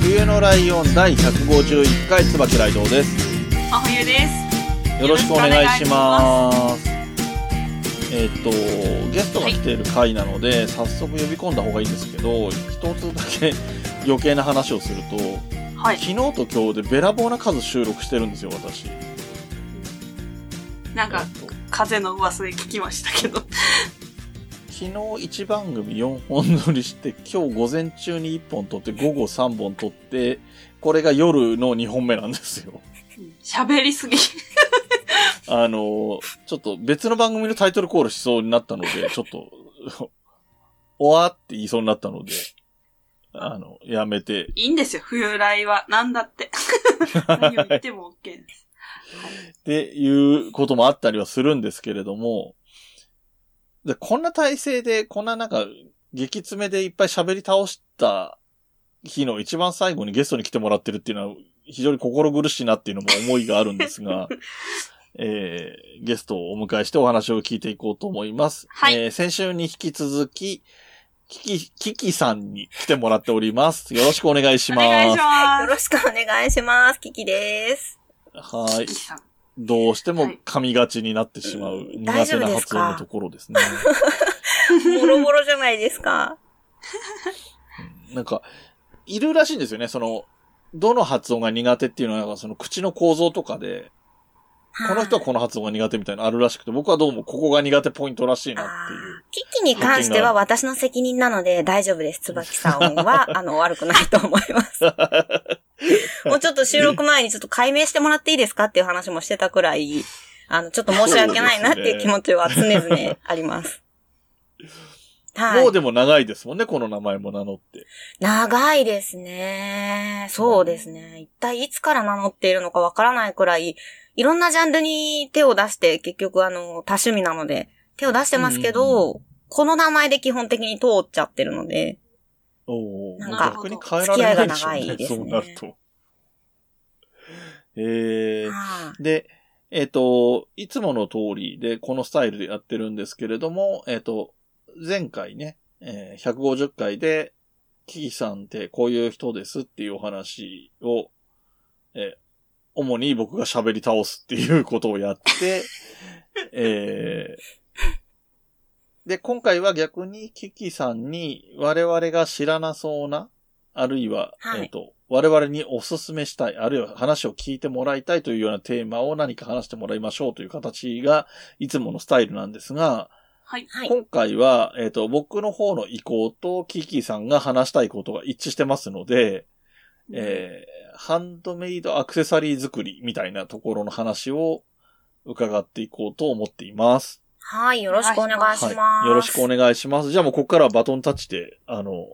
冬のライオン第151回椿ライドウです。真冬です。よろしくお願いします。えっ、と、ゲストが来ている回なので、早速呼び込んだ方がいいんですけど、一つだけ余計な話をすると、はい。昨日と今日でべらぼうな数収録してるんですよ、私。なんか、えっと風の噂で聞きましたけど。昨日1番組4本撮りして、今日午前中に1本撮って、午後3本撮って、これが夜の2本目なんですよ。喋りすぎ。あの、ちょっと別の番組のタイトルコールしそうになったので、ちょっと、おわって言いそうになったので、あの、やめて、いいんですよ、冬来は。なんだって。何を言っても OK です。っていうこともあったりはするんですけれども、でこんな体制で、こんななんか、激詰めでいっぱい喋り倒した日の一番最後にゲストに来てもらってるっていうのは、非常に心苦しいなっていうのも思いがあるんですが、えー、ゲストをお迎えしてお話を聞いていこうと思います。はいえー先週に引き続き、キキ、キキさんに来てもらっております。よろしくお願いします。お願いしよまろしくお願いします。キキです。はいす。。さんどうしても噛みがちになってしまう苦大手な発音のところですね。ボロボロじゃないですか？うんなんか、いるらしいんですよね。その、どの発音が苦手っていうのは、なんかその口の構造とかで、この人はこの発音が苦手みたいなのあるらしくて、僕はどうもここが苦手ポイントらしいなっていう。キキに関しては私の責任なので大丈夫です。椿さんは、あの、悪くないと思います。もうちょっと収録前にちょっと解明してもらっていいですかっていう話もしてたくらい、あの、ちょっと申し訳ないなっていう気持ちは常々あります。はい。もうでも長いですもんね、この名前も名乗って。長いですね。そうですね。一体いつから名乗っているのかわからないくらい、いろんなジャンルに手を出して、結局あの、多趣味なので、手を出してますけど、この名前で基本的に通っちゃってるので、おお、なんか逆に変えられないでしょうね。付き合いが長いですねそうなると。ええはで、えっ、と、いつもの通りでこのスタイルでやってるんですけれども、えっ、と、前回ね、えー150回で、キキさんってこういう人ですっていうお話を、えー主に僕が喋り倒すっていうことをやって、えーで、今回は逆にキキさんに我々が知らなそうな、あるいは、はいえっ、と、我々におすすめしたい、あるいは話を聞いてもらいたいというようなテーマを何か話してもらいましょうという形が、いつものスタイルなんですが、はい。はい。今回は、えっ、と、僕の方の意向とキキさんが話したいことが一致してますので、えー、ハンドメイドアクセサリー作りみたいなところの話を伺っていこうと思っています。はい、よろしくお願いします。はい。よろしくお願いします。じゃあもうここからはバトンタッチで、あの、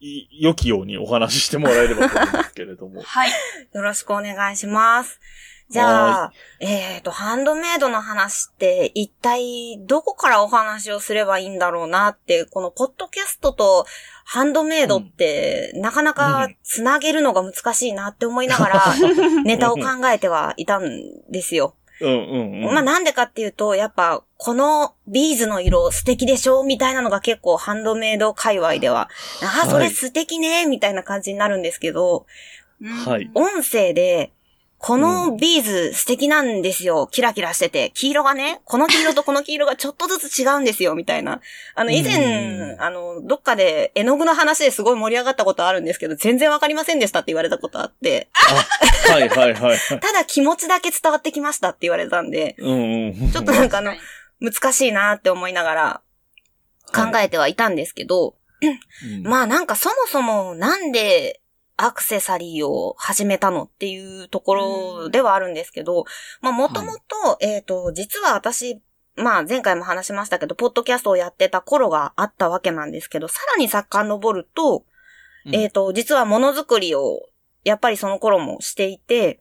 い良きようにお話ししてもらえればと思うんですけれども。はい。よろしくお願いします。じゃあ、えっ、と、ハンドメイドの話って一体どこからお話をすればいいんだろうなって、このポッドキャストとハンドメイドって、なかなかつなげるのが難しいなって思いながら、ネタを考えてはいたんですよ。うんうんうん。まあなんでかっていうと、やっぱこのビーズの色素敵でしょみたいなのが結構ハンドメイド界隈では、ああ、それ素敵ねみたいな感じになるんですけど、はい音声で、このビーズ素敵なんですよ。キラキラしてて。黄色がね、この黄色とこの黄色がちょっとずつ違うんですよ、みたいな。あの、以前、うんあの、どっかで絵の具の話ですごい盛り上がったことあるんですけど、全然わかりませんでしたって言われたことあって、あ、はいはいはいはい。ただ気持ちだけ伝わってきましたって言われたんで、うんうん。ちょっとなんかあの、難しいなって思いながら考えてはいたんですけど、うんまあなんかそもそもなんでアクセサリーを始めたのっていうところではあるんですけど、まあもともと、えっと、実は私、まあ前回も話しましたけど、ポッドキャストをやってた頃があったわけなんですけど、さらに遡ると、うんえっ、と、実はものづくりを、やっぱりその頃もしていて、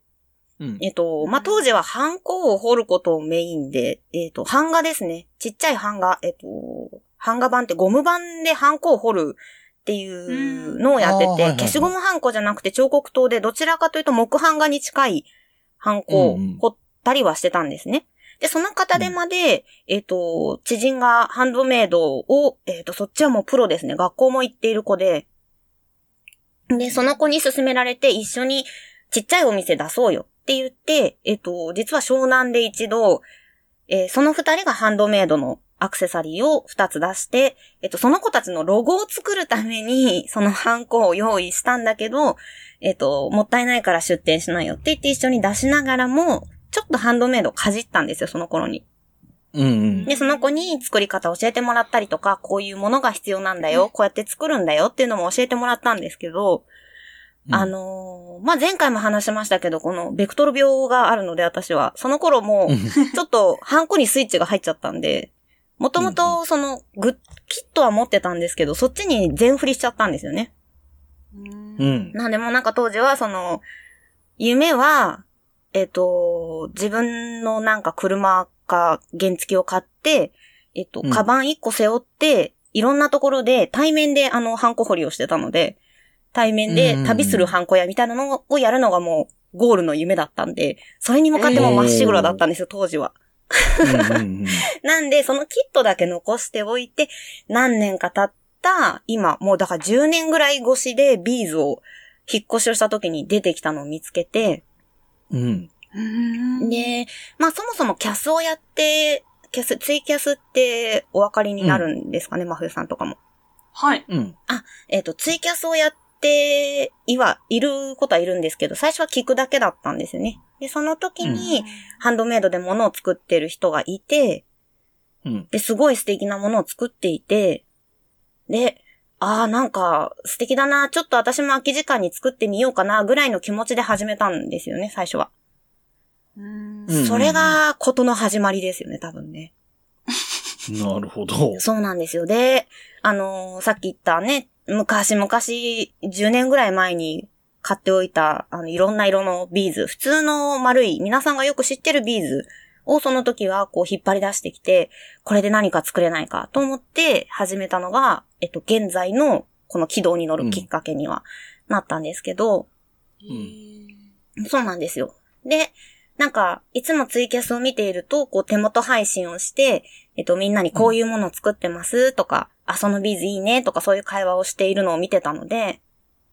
うん。えっ、と、まあ、当時はハンコを彫ることをメインで、えっ、と、版画ですね。ちっちゃい版画、えっ、と、版画版ってゴム版でハンコを彫るっていうのをやってて、うん。あーはいはいはい。消しゴムハンコじゃなくて彫刻刀でどちらかというと木版画に近いハンコをうんうん。彫ったりはしてたんですね。で、その方でまで、えっ、と、知人がハンドメイドを、えっ、と、そっちはもうプロですね。学校も行っている子で、で、その子に勧められて一緒にちっちゃいお店出そうよって言って、えっ、と、実は湘南で一度、えーその二人がハンドメイドのアクセサリーを二つ出して、えっ、と、その子たちのロゴを作るために、そのハンコを用意したんだけど、えっ、と、もったいないから出店しないよって言って一緒に出しながらも、ちょっとハンドメイドをかじったんですよ、その頃に。うんうん。で、その子に作り方教えてもらったりとか、こういうものが必要なんだよ、こうやって作るんだよっていうのも教えてもらったんですけど、うんあのーまあ、前回も話しましたけど、このベクトル病があるので私は、その頃も ちょっとハンコにスイッチが入っちゃったんで、もともとそのグッ、キットは持ってたんですけど、そっちに全振りしちゃったんですよね。うん。なんでもうなんか当時はその、夢は、えっ、と、自分のなんか車か原付を買って、えっ、と、うんカバン1個背負って、いろんなところで対面であの、ハンコ掘りをしてたので、対面で旅するハンコ屋みたいなのをやるのがもうゴールの夢だったんで、それに向かってもまっしぐらだったんですよ、当時は。うんうん なんで、そのキットだけ残しておいて、何年か経った、今、もうだから10年ぐらい越しでビーズを引っ越しをした時に出てきたのを見つけて、うん。うん。で、まあそもそもキャスをやって、キャス、ツイキャスってお分かりになるんですかね、真冬さんとかも。はい。うん。えっ、と、ツイキャスをやって、いは、いることはいるんですけど、最初は聞くだけだったんですよね。で、その時に、ハンドメイドで物を作ってる人がいて、うん。で、すごい素敵なものを作っていて、で、ああ、なんか素敵だな、ちょっと私も空き時間に作ってみようかな、ぐらいの気持ちで始めたんですよね、最初は。それが、ことの始まりですよね、多分ね。なるほど。そうなんですよ。で、あのーさっき言ったね、昔々、10年ぐらい前に買っておいた、あの、いろんな色のビーズ、普通の丸い、皆さんがよく知ってるビーズをその時はこう引っ張り出してきて、これで何か作れないかと思って始めたのが、えっと、現在のこの軌道に乗るきっかけにはなったんですけど、そうなんですよ。で、なんか、いつもツイキャスを見ていると、こう手元配信をして、えっと、みんなにこういうものを作ってますとか、あ、そのビーズいいねとかそういう会話をしているのを見てたので、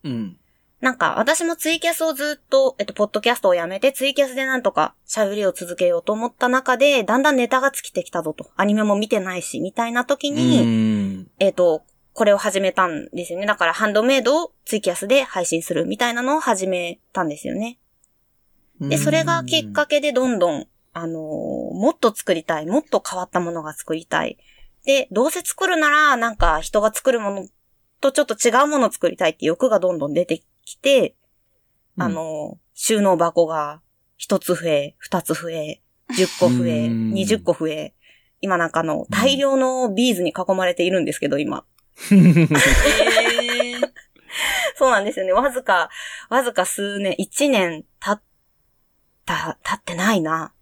うん。なんか、私もツイキャスをずっと、えっと、ポッドキャストをやめて、ツイキャスでなんとか喋りを続けようと思った中で、だんだんネタが尽きてきたぞと。アニメも見てないし、みたいな時に、うん。えっ、と、これを始めたんですよね。だから、ハンドメイドをツイキャスで配信するみたいなのを始めたんですよね。で、それがきっかけでどんどん、あのーもっと作りたい、もっと変わったものが作りたい。で、どうせ作るなら、なんか人が作るものとちょっと違うものを作りたいって欲がどんどん出てきて、うんあのー収納箱が一つ増え、二つ増え、十個増え、うん二十個増え、今なんかあの、大量のビーズに囲まれているんですけど、今。えー そうなんですよね。わずか、わずか数年、一年経った、経ってないな。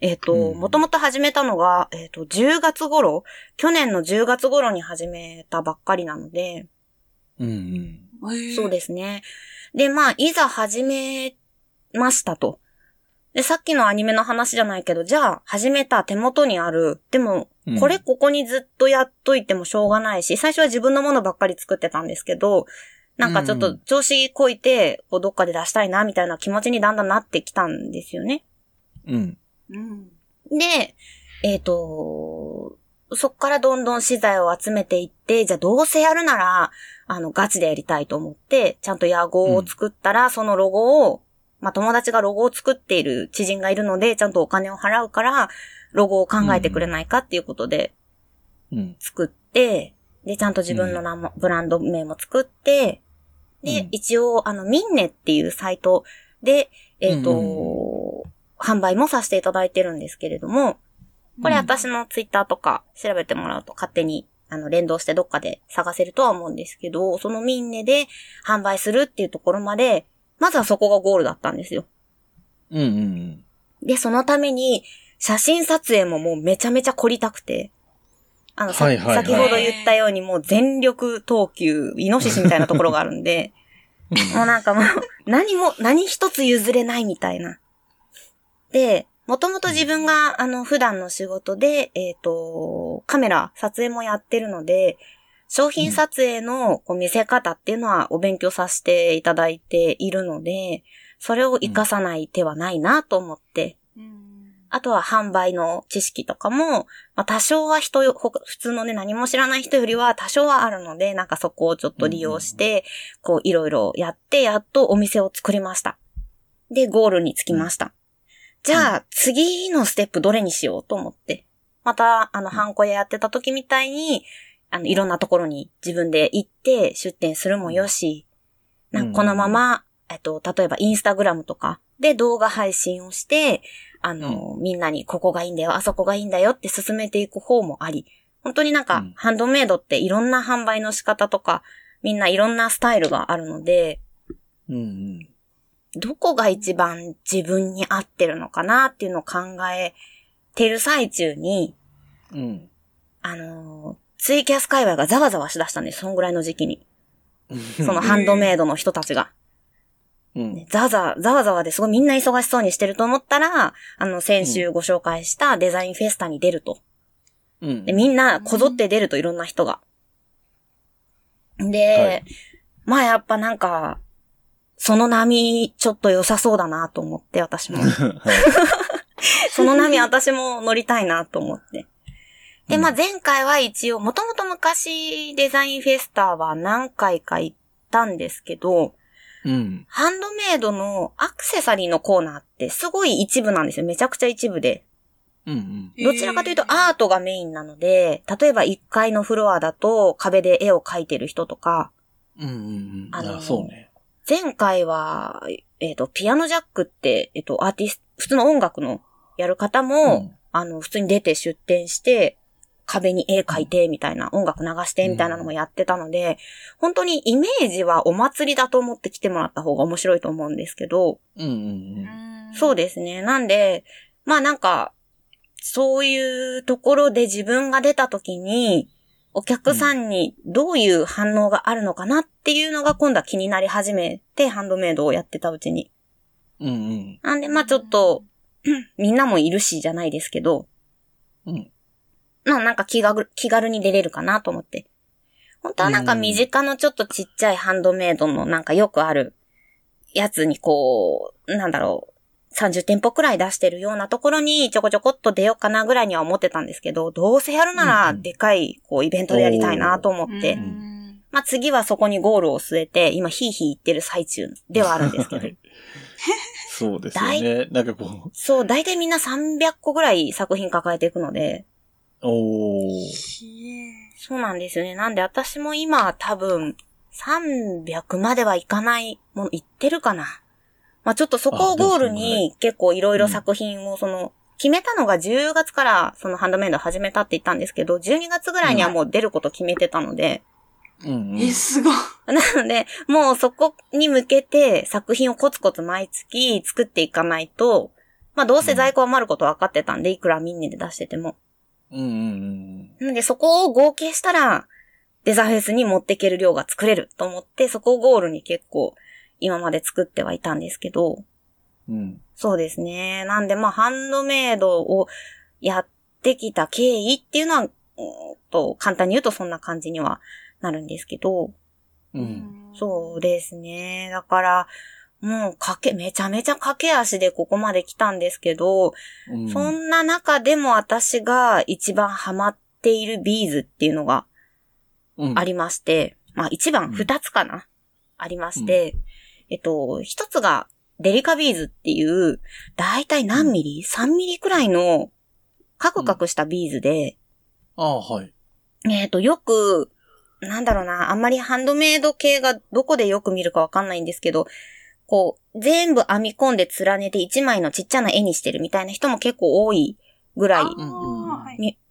えっ、と、うんもともと始めたのが、えっ、と、10月頃、去年の10月頃に始めたばっかりなので、うんうん。そうですね。で、まあ、いざ始めましたと。で、さっきのアニメの話じゃないけど、じゃあ、始めた手元にある。でもうん、これここにずっとやっといてもしょうがないし、最初は自分のものばっかり作ってたんですけど、なんかちょっとうん調子こいて、こうどっかで出したいな、みたいな気持ちにだんだんなってきたんですよね。うん。うん。で、えっ、と、そっからどんどん資材を集めていって、じゃあどうせやるなら、あの、ガチでやりたいと思って、ちゃんと屋号を作ったら、そのロゴを、まあ、友達がロゴを作っている知人がいるので、ちゃんとお金を払うから、ロゴを考えてくれないかっていうことでうん。作って、で、ちゃんと自分の名も、ブランド名も作って、で、うん。一応、あの、ミンネっていうサイトで、えっ、と、うん。販売もさせていただいてるんですけれども、これうん私のツイッターとか調べてもらうと勝手にあの、連動してどっかで探せるとは思うんですけど、そのミンネで販売するっていうところまで、まずはそこがゴールだったんですよ。うんうんで、そのために、写真撮影ももうめちゃめちゃ凝りたくて、あの、さはいはいはい先ほど言ったようにもう全力投球、イノシシみたいなところがあるんで、もうなんかもう、何も、何一つ譲れないみたいな。で、もともと自分が、あの、普段の仕事で、えっ、と、カメラ、撮影もやってるので、商品撮影のこう見せ方っていうのはお勉強させていただいているので、それを活かさない手はないなと思って、あとは販売の知識とかも、まあ、多少は人よ、ほ普通のね、何も知らない人よりは多少はあるので、なんかそこをちょっと利用して、こういろいろやって、やっとお店を作りました。で、ゴールに着きました。じゃあ、次のステップどれにしようと思って。また、あの、ハンコ屋やってた時みたいに、あの、いろんなところに自分で行って出店するもよし、なんかこのまま、えっと、例えばインスタグラムとかで動画配信をして、あの、みんなにここがいいんだよ、あそこがいいんだよって進めていく方もあり、本当になんか、うん。ハンドメイドっていろんな販売の仕方とか、みんないろんなスタイルがあるので、うん。うんどこが一番自分に合ってるのかなっていうのを考えてる最中に、うん。うん。あのーツイキャス界隈がざわざわしだしたんです、そんぐらいの時期に。そ そのハンドメイドの人たちが。うん。ねざわざわ、ざわざわですごいみんな忙しそうにしてると思ったら、あの、先週ご紹介したデザインフェスタに出ると。うんで、みんなこぞって出るといろんな人が。で、はいまあやっぱなんか、その波ちょっと良さそうだなと思って、私も。その波私も乗りたいなと思って。で、うんまあ前回は一応、もともと昔デザインフェスタは何回か行ったんですけど、うん。ハンドメイドのアクセサリーのコーナーってすごい一部なんですよ。めちゃくちゃ一部で。うん。どちらかというとアートがメインなので、例えば1階のフロアだと壁で絵を描いてる人とか、うん。うん。あのあ、そうね。前回は、えっ、と、ピアノジャックって、えっ、と、アーティスト、普通の音楽のやる方も、うんあの、普通に出て出展して、壁に絵描いて、みたいな、音楽流して、みたいなのもやってたので、本当にイメージはお祭りだと思って来てもらった方が面白いと思うんですけど、うん。うん。そうですね。なんで、まあなんか、そういうところで自分が出た時に、お客さんにどういう反応があるのかなっていうのが今度は気になり始めて、ハンドメイドをやってたうちに。うん。うん。なんでまあちょっと、みんなもいるしじゃないですけど、うん。まあなんか気がぐ気軽に出れるかなと思って。本当はなんか身近のちょっとちっちゃいハンドメイドのなんかよくあるやつにこう、なんだろう、30店舗くらい出してるようなところにちょこちょこっと出ようかなぐらいには思ってたんですけど、どうせやるならでかいこうイベントでやりたいなと思って、んまあ次はそこにゴールを据えて、今ヒーヒー言ってる最中ではあるんですけど。そうですよね。なんかこそう、大体みんな300個ぐらい作品抱えていくので、う、おー。そうなんですよね。なんで私も今多分300まではいかないもの、いってるかな。まあちょっとそこをゴールに結構いろいろ作品をその、決めたのが10月からそのハンドメイド始めたって言ったんですけど、12月ぐらいにはもう出ること決めてたので、うん。うんえ、すごい。なので、もうそこに向けて作品をコツコツ毎月作っていかないと、まあどうせ在庫余ること分かってたんで、いくらみんなで出してても。うん。うん。なのでそこを合計したら、デザフェスに持っていける量が作れると思って、そこをゴールに結構今まで作ってはいたんですけど、うん。そうですね。なんでまあハンドメイドをやってきた経緯っていうのは、うーんと、簡単に言うとそんな感じにはなるんですけど、うん。そうですね。だから、もうかけ、めちゃめちゃ駆け足でここまで来たんですけど、うん。そんな中でも私が一番ハマっているビーズっていうのがうんありまして、まあ一番うん二つかな、ありまして、えっと、一つがデリカビーズっていう、だいたい何ミリ ?3 ミリくらいのカクカクしたビーズで、ああ、はい。えっと、よく、なんだろうな、あんまりハンドメイド系がどこでよく見るかわかんないんですけど、こう、全部編み込んで連ねて一枚のちっちゃな絵にしてるみたいな人も結構多いぐらい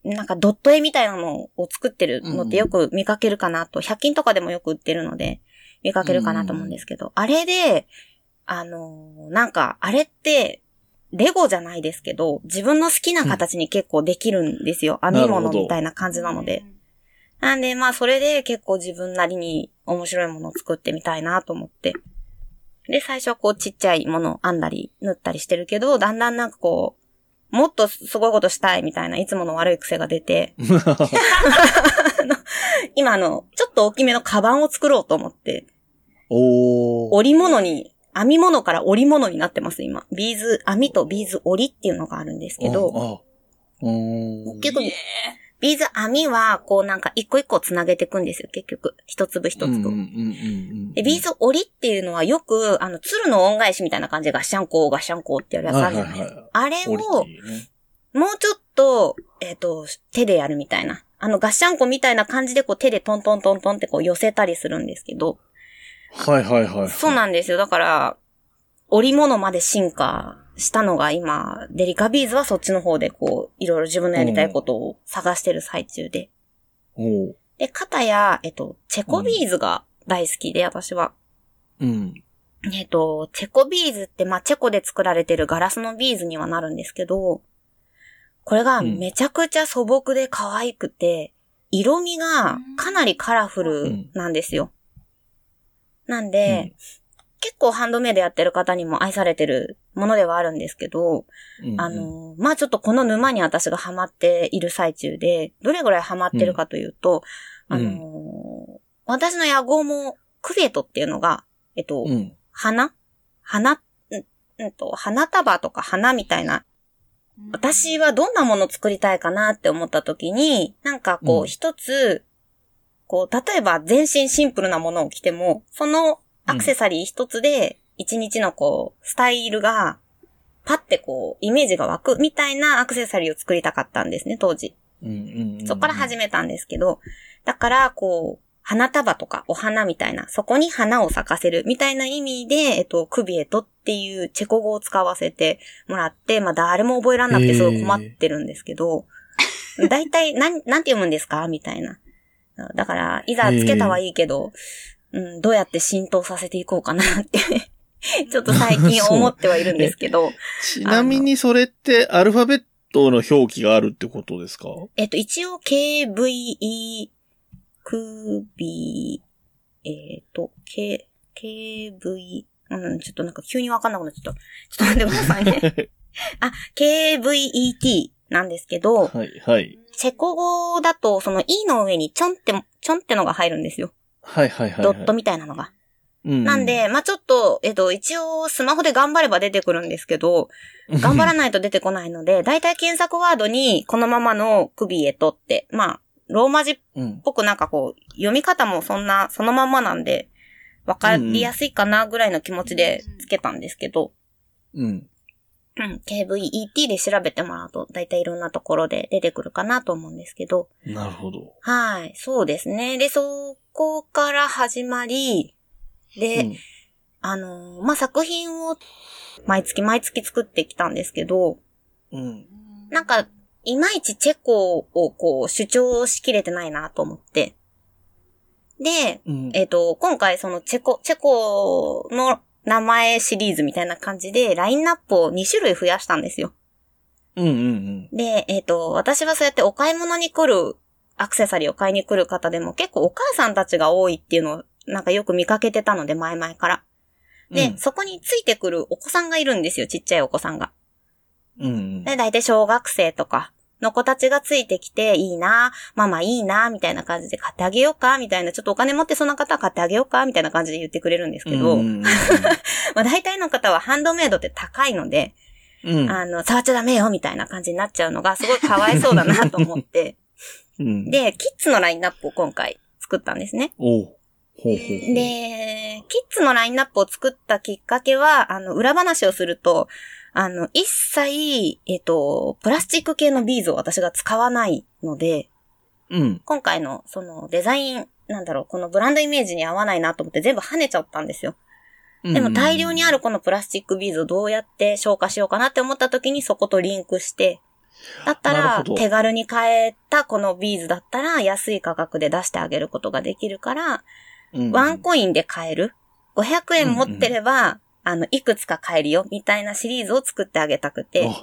なんかドット絵みたいなのを作ってるのってよく見かけるかなと、100均とかでもよく売ってるので、見かけるかなと思うんですけど、あれで、あのーなんか、あれって、レゴじゃないですけど、自分の好きな形に結構できるんですよ。編み物みたいな感じなので。なんで、まあ、それで結構自分なりに面白いものを作ってみたいなと思って。で、最初はこうちっちゃいものを編んだり、縫ったりしてるけど、だんだんなんかこう、もっとすごいことしたいみたいな、いつもの悪い癖が出て、今あの、ちょっと大きめのカバンを作ろうと思って、おー。織物に、編み物から織物になってます、今。ビーズ、編みとビーズ織りっていうのがあるんですけど。結構、ビーズ編みは、こうなんか一個一個つなげていくんですよ、結局。一粒一粒。うんうんうんうん。で、ビーズ織りっていうのはよく、あの、鶴の恩返しみたいな感じでガッシャンコー、ガッシャンコーってやるやつあるじゃないですか。あれをもうちょっと、えっ、と、手でやるみたいな。あの、ガッシャンコみたいな感じでこう手でトントントントンってこう寄せたりするんですけど、はいはいはい。そうなんですよ。だから、織物まで進化したのが今、デリカビーズはそっちの方でこう、いろいろ自分のやりたいことを探してる最中で。おーで、片や、えっと、チェコビーズが大好きで、私は。うん。えっと、チェコビーズって、まあ、チェコで作られてるガラスのビーズにはなるんですけど、これがめちゃくちゃ素朴で可愛くて、色味がかなりカラフルなんですよ。なんで、結構ハンドメイドやってる方にも愛されてるものではあるんですけど、うんあ、の、まあ、ちょっとこの沼に私がハマっている最中で、どれぐらいハマってるかというと、うん。あの、私の野号もクベトっていうのが、えっと、うん。花？花、うん、うんと、花束とか花みたいな。私はどんなものを作りたいかなって思った時に、なんかこうん。う一つ、こう、例えば全身シンプルなものを着ても、そのアクセサリー一つで、一日のこう、スタイルが、パってこう、イメージが湧くみたいなアクセサリーを作りたかったんですね、当時。うんうんうん。そこから始めたんですけど、だから、こう、花束とかお花みたいな、そこに花を咲かせるみたいな意味で、えっと、クビエトっていうチェコ語を使わせてもらって、まあ誰も覚えらんなくてすごい困ってるんですけど、大体、なん、なんて読むんですか？みたいな。だから、いざつけたはいいけど、うん、どうやって浸透させていこうかなって、ちょっと最近思ってはいるんですけど、ちなみにそれってアルファベットの表記があるってことですか？えっと、一応 KVE、くび、えっ、と、K、KV、うん、ちょっとなんか急にわかんなくなっちゃった。ちょっと待ってくださいね。あ、KVET なんですけど、はい、はい。チェコ語だと、その E の上にちょんって、ちょんってのが入るんですよ。はい、はい、はい。ドットみたいなのが。うんなん、で、まあちょっと、えっと、一応スマホで頑張れば出てくるんですけど、頑張らないと出てこないので、だいたい検索ワードに、このままのクビエトって、まあ、ローマ字っうん。ぽくなんかこう、読み方もそんな、そのまんまなんで、わかりやすいかなぐらいの気持ちでつけたんですけど、うん。うん、KVET で調べてもらうと、だいたいいろんなところで出てくるかなと思うんですけど、なるほど。はい、そうですね。で、そこから始まり、で、うんあのーまあ、作品を毎月毎月作ってきたんですけど、うん。なんか、いまいちチェコをこう主張しきれてないなと思って。で、うん。えっ、と、今回そのチェコ、チェコの名前シリーズみたいな感じで、ラインナップを2種類増やしたんですよ。うんうんで、えっ、と、私はそうやってお買い物に来る、アクセサリーを買いに来る方でも結構お母さんたちが多いっていうのをなんかよく見かけてたので、前々から。うん。で、そこについてくるお子さんがいるんですよ、ちっちゃいお子さんが。うんうん。で、大体小学生とかの子たちがついてきて、いいな、ママいいな、みたいな感じで買ってあげようか、みたいな、ちょっとお金持ってそうな方は買ってあげようか、みたいな感じで言ってくれるんですけど、まあ大体の方はハンドメイドって高いので、うん。うん。あの、触っちゃダメよ、みたいな感じになっちゃうのがすごいかわいそうだなと思って、うん、で、キッズのラインナップを今回作ったんですね。ほうほうほう。で、キッズのラインナップを作ったきっかけは、あの、裏話をすると、あの、一切、えっと、プラスチック系のビーズを私が使わないので、うん。今回のそのデザイン、なんだろう、このブランドイメージに合わないなと思って全部跳ねちゃったんですよ。でも大量にある。るこのプラスチックビーズをどうやって消化しようかなって思った時にそことリンクして、だったら手軽に買えたこのビーズだったら安い価格で出してあげることができるから、うんワンコインで買える。500円持ってれば、あの、いくつか買えるよ、みたいなシリーズを作ってあげたくて。あ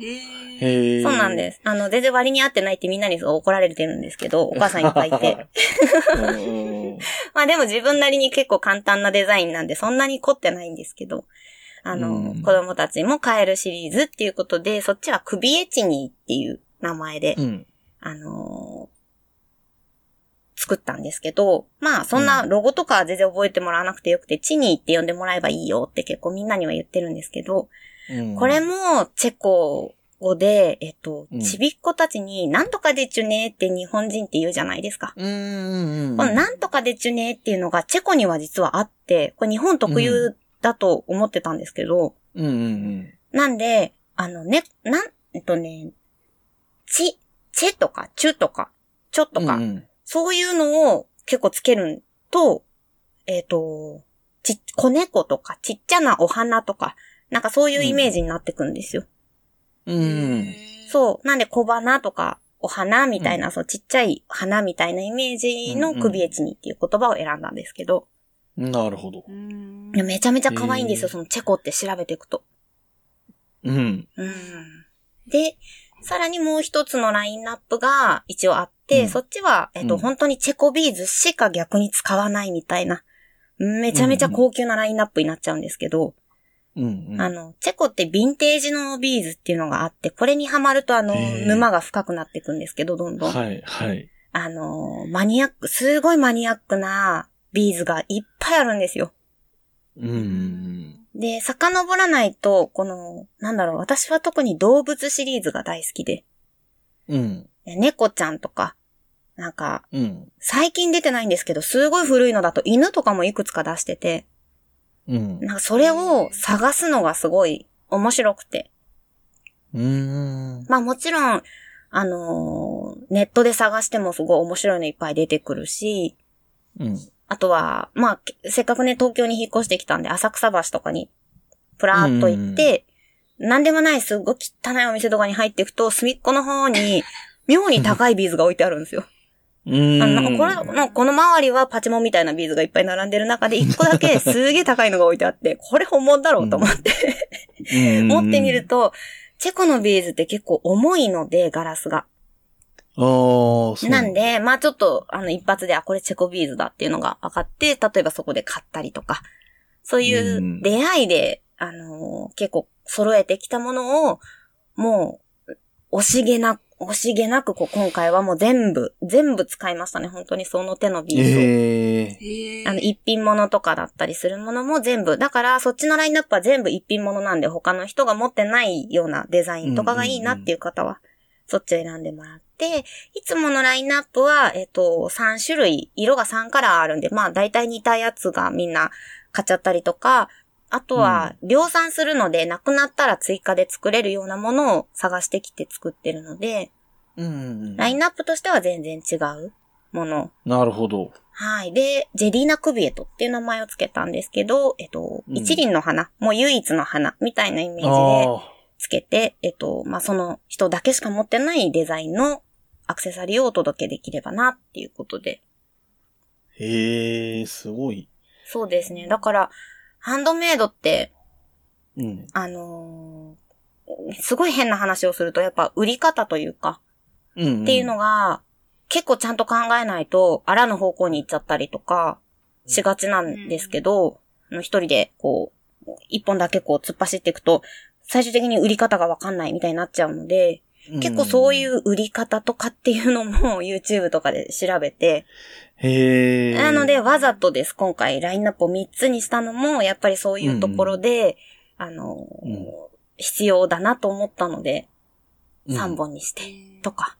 へ。そうなんです。あの、全然割に合ってないってみんなにそう怒られてるんですけど、お母さんいっぱいいて。まあでも自分なりに結構簡単なデザインなんで、そんなに凝ってないんですけど、あの、うん子供たちも買えるシリーズっていうことで、そっちは首エチニーっていう名前で、うん。あのー作ったんですけど、まあそんなロゴとかは全然覚えてもらわなくてよくて、チニーって呼んでもらえばいいよって結構みんなには言ってるんですけど、うん。これもチェコ語で、えっとうん、ちびっ子たちになんとかでちゅねって日本人って言うじゃないですか。このなんとかでちゅねっていうのがチェコには実はあって、これ日本特有だと思ってたんですけど、うん。うんなんで、あのね、なん、えっとね、ち、チェとか、チュとか、ちょっとうん。か、うんうんそういうのを結構つけると、えっ、と、ち、子猫とか、ちっちゃなお花とか、なんかそういうイメージになってくんですよ。うん。そう。なんで小花とか、お花みたいな、そう、ちっちゃい花みたいなイメージの首エチニっていう言葉を選んだんですけど、なるほど。うんいやめちゃめちゃ可愛いんですよ、そのチェコって調べていくと。うん。うん。で、さらにもう一つのラインナップが一応あって、うんそっちは、えっと、うん本当にチェコビーズしか逆に使わないみたいな、めちゃめちゃ高級なラインナップになっちゃうんですけど、うんうん。あの、チェコってヴィンテージのビーズっていうのがあって、これにはまるとあの、沼が深くなっていくんですけど、どんどん。はい、はい。あの、マニアック、すごいマニアックなビーズがいっぱいあるんですよ。うんうんで、遡らないと、この、なんだろう、私は特に動物シリーズが大好きで、うん。うん。猫ちゃんとか、なんか、うん。最近出てないんですけど、すごい古いのだと犬とかもいくつか出してて、うん。なんかそれを探すのがすごい面白くて。うん。まあもちろん、あのーネットで探してもすごい面白いのいっぱい出てくるし、うん。あとは、まあ、けせっかくね、東京に引っ越してきたんで、浅草橋とかに、プラーっと行って、なんでもないすっごい汚いお店とかに入っていくと、隅っこの方に、妙に高いビーズが置いてあるんですよ。うん。あの、なんかこれ、なんかこの周りはパチモンみたいなビーズがいっぱい並んでる中で、一個だけすげえ高いのが置いてあって、これ本物だろうと思って、うん、持ってみると、チェコのビーズって結構重いので、ガラスが。あ。なん、で、まあちょっと、あの、一発で、あ、これチェコビーズだっていうのが分かって、例えばそこで買ったりとか、そういう出会いで、あのー結構揃えてきたものを、もう、惜しげな、惜しげなく、こう、今回はもう全部、全部使いましたね。本当にその手のビーズを。ええへえ。あの、一品物とかだったりするものも全部。だから、そっちのラインナップは全部一品物なんで、他の人が持ってないようなデザインとかがいいなっていう方は、そっちを選んでもらって、いつものラインナップは、えっと、3種類、色が3カラーあるんで、まあ、大体似たやつがみんな買っちゃったりとか、あとは、量産するので、なくなったら追加で作れるようなものを探してきて作ってるので、うん。ラインナップとしては全然違うものなるほど。はい。で、ジェリーナ・クビエトっていう名前をつけたんですけど、えっと、うん一輪の花、もう唯一の花みたいなイメージでああ。つけて、えっと、まあ、その人だけしか持ってないデザインのアクセサリーをお届けできればなっていうことで。へえ、すごい。そうですね。だから、ハンドメイドって、うん。あのーすごい変な話をすると、やっぱ売り方というか、うん。っていうのが、結構ちゃんと考えないと、あらぬ方向に行っちゃったりとか、しがちなんですけど、あの一人で、こう、一本だけこう突っ走っていくと、最終的に売り方がわかんないみたいになっちゃうので、結構そういう売り方とかっていうのも YouTube とかで調べて、へえ。なのでわざとです、今回ラインナップを3つにしたのも、やっぱりそういうところで、あの、うん必要だなと思ったので、うん3本にして、とか。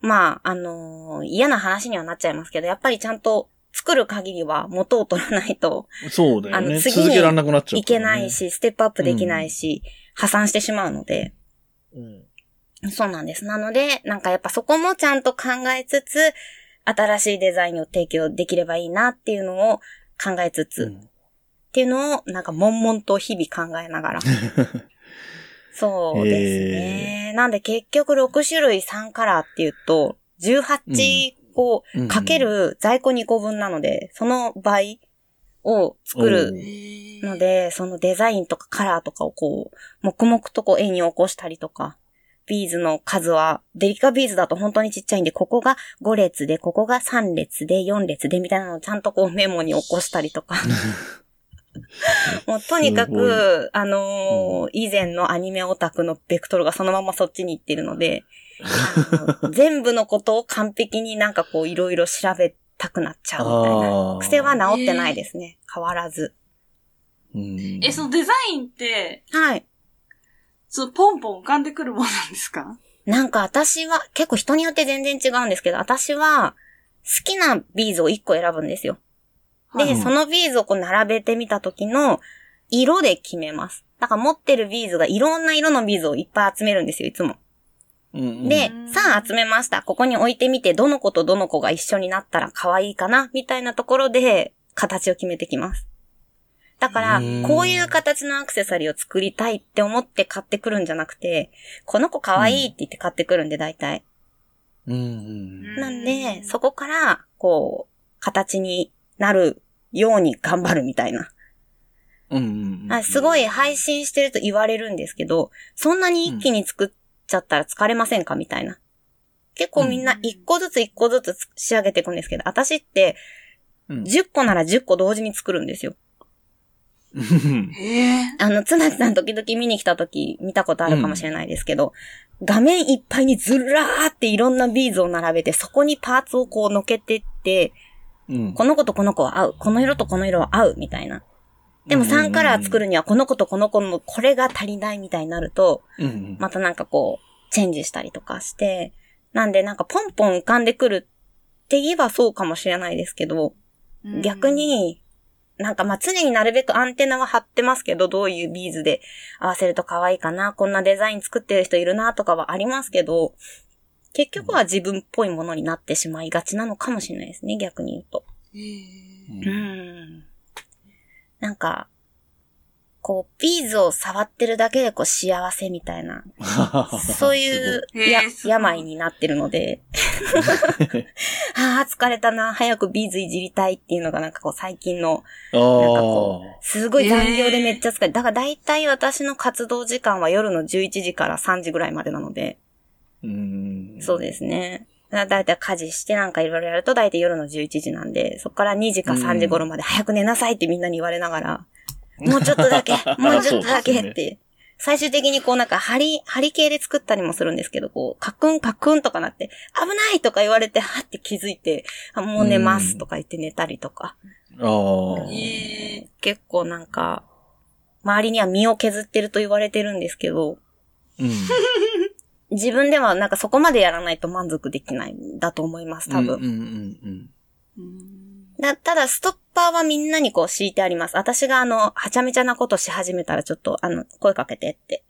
まあ、あのー嫌な話にはなっちゃいますけど、やっぱりちゃんと作る限りは元を取らないとそうだよね。あの次に続けられなくなっちゃう、いけない。し、ステップアップできないし、破産してしまうので、うん。そうなんです。なので、なんかやっぱそこもちゃんと考えつつ、新しいデザインを提供できればいいなっていうのを考えつつ、うん。っていうのをなんか悶々と日々考えながら。そうですね。なんで結局6種類3カラーっていうと、18個うんかける在庫2個分なので、その倍を作るので、そのデザインとかカラーとかをこう、黙々とこう絵に起こしたりとか、ビーズの数は、デリカビーズだと本当にちっちゃいんで、ここが5列で、ここが3列で、4列で、みたいなのをちゃんとこうメモに起こしたりとか。もうとにかく、あのー以前のアニメオタクのベクトルがそのままそっちに行ってるので、あの全部のことを完璧になんかこういろいろ調べたくなっちゃうみたいあな。ー癖は治ってないですね。変わらず。うんえ、そのデザインって、はい。そのポンポン浮かんでくるものなんですか？なんか私は、結構人によって全然違うんですけど、私は好きなビーズを1個選ぶんですよ。で、はいそのビーズをこう並べてみた時の色で決めます。だから持ってるビーズがいろんな色のビーズをいっぱい集めるんですよ、いつも。うんうんでうん、さあ集めました。ここに置いてみて、どの子とどの子が一緒になったら可愛いかな、みたいなところで形を決めてきます。だからうん、こういう形のアクセサリーを作りたいって思って買ってくるんじゃなくて、この子可愛いって言って買ってくるんで、大体。うんうんなんで、そこから、こう、形になるように頑張るみたいな。うんうんすごい配信してると言われるんですけど、そんなに一気に作っちゃったら疲れませんかみたいな。結構みんな一個ずつ一個ずつ仕上げていくんですけど、私ってうん10個なら10個同時に作るんですよ。あの、つなぎさん時々見に来た時見たことあるかもしれないですけど、画面いっぱいにずらーっていろんなビーズを並べて、そこにパーツをこう乗っけてって、うんこの子とこの子は合う。この色とこの色は合う。みたいな。でも3カラー作るにはこの子とこの子のこれが足りないみたいになると、うんうんまたなんかこう、チェンジしたりとかして、なんでなんかポンポン浮かんでくるって言えばそうかもしれないですけど、逆に、なんかまあ常になるべくアンテナは張ってますけど、どういうビーズで合わせると可愛いかな、こんなデザイン作ってる人いるなとかはありますけど、結局は自分っぽいものになってしまいがちなのかもしれないですね、逆に言うと。うん。なんか、こう、ビーズを触ってるだけでこう幸せみたいな、そういうや病になってるので、ああ、疲れたな、早くビーズいじりたいっていうのがなんかこう最近の、ああなんかこう、すごい残業でめっちゃ疲れだから大体私の活動時間は夜の11時から3時ぐらいまでなので、うん。そうですね。だだいたい家事してなんかいろいろやると大体夜の11時なんで、そこから2時か3時頃まで早く寝なさいってみんなに言われながら、もうちょっとだけ、もうちょっとだけって。最終的にこうなんか針、針系で作ったりもするんですけど、こう、カクンカクンとかなって、危ないとか言われて、はって気づいて、あもう寝ますとか言って寝たりとか。ああ。へえ。結構なんか、周りには身を削ってると言われてるんですけど、うん。自分ではなんかそこまでやらないと満足できないんだと思います、多分。うんうんうんうんだただ、ストッパーはみんなにこう敷いてあります。私があの、はちゃめちゃなことし始めたらちょっと、あの、声かけてって。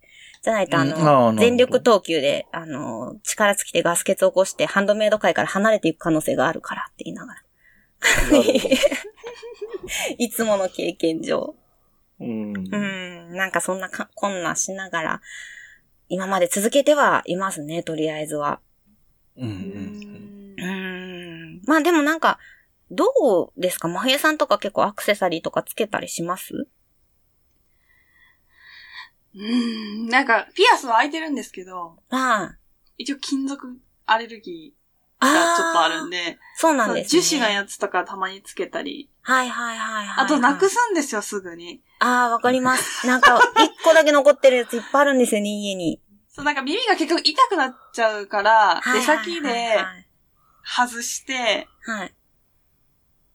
じゃないとあの、全力投球で、あの、力尽きてガス欠を起こして、ハンドメイド界から離れていく可能性があるからって言いながら。いつもの経験上。うん。うんうん、なんかそんなか、こんなしながら、今まで続けてはいますね、とりあえずは。うんうん。まあでもなんか、どうですか？まふやさんとか結構アクセサリーとかつけたりします？うん。なんか、ピアスは開いてるんですけど、まあ。一応金属アレルギあーがちょっとあるんで。で、そうなんです、ね。樹脂のやつとかたまにつけたり、はいはいはいはい。あとなくすんですよ、すぐに。ああ、わかります。なんか、一個だけ残ってるやついっぱいあるんですよね、家に。そう、なんか耳が結局痛くなっちゃうから、はい出先ではい外して、はい。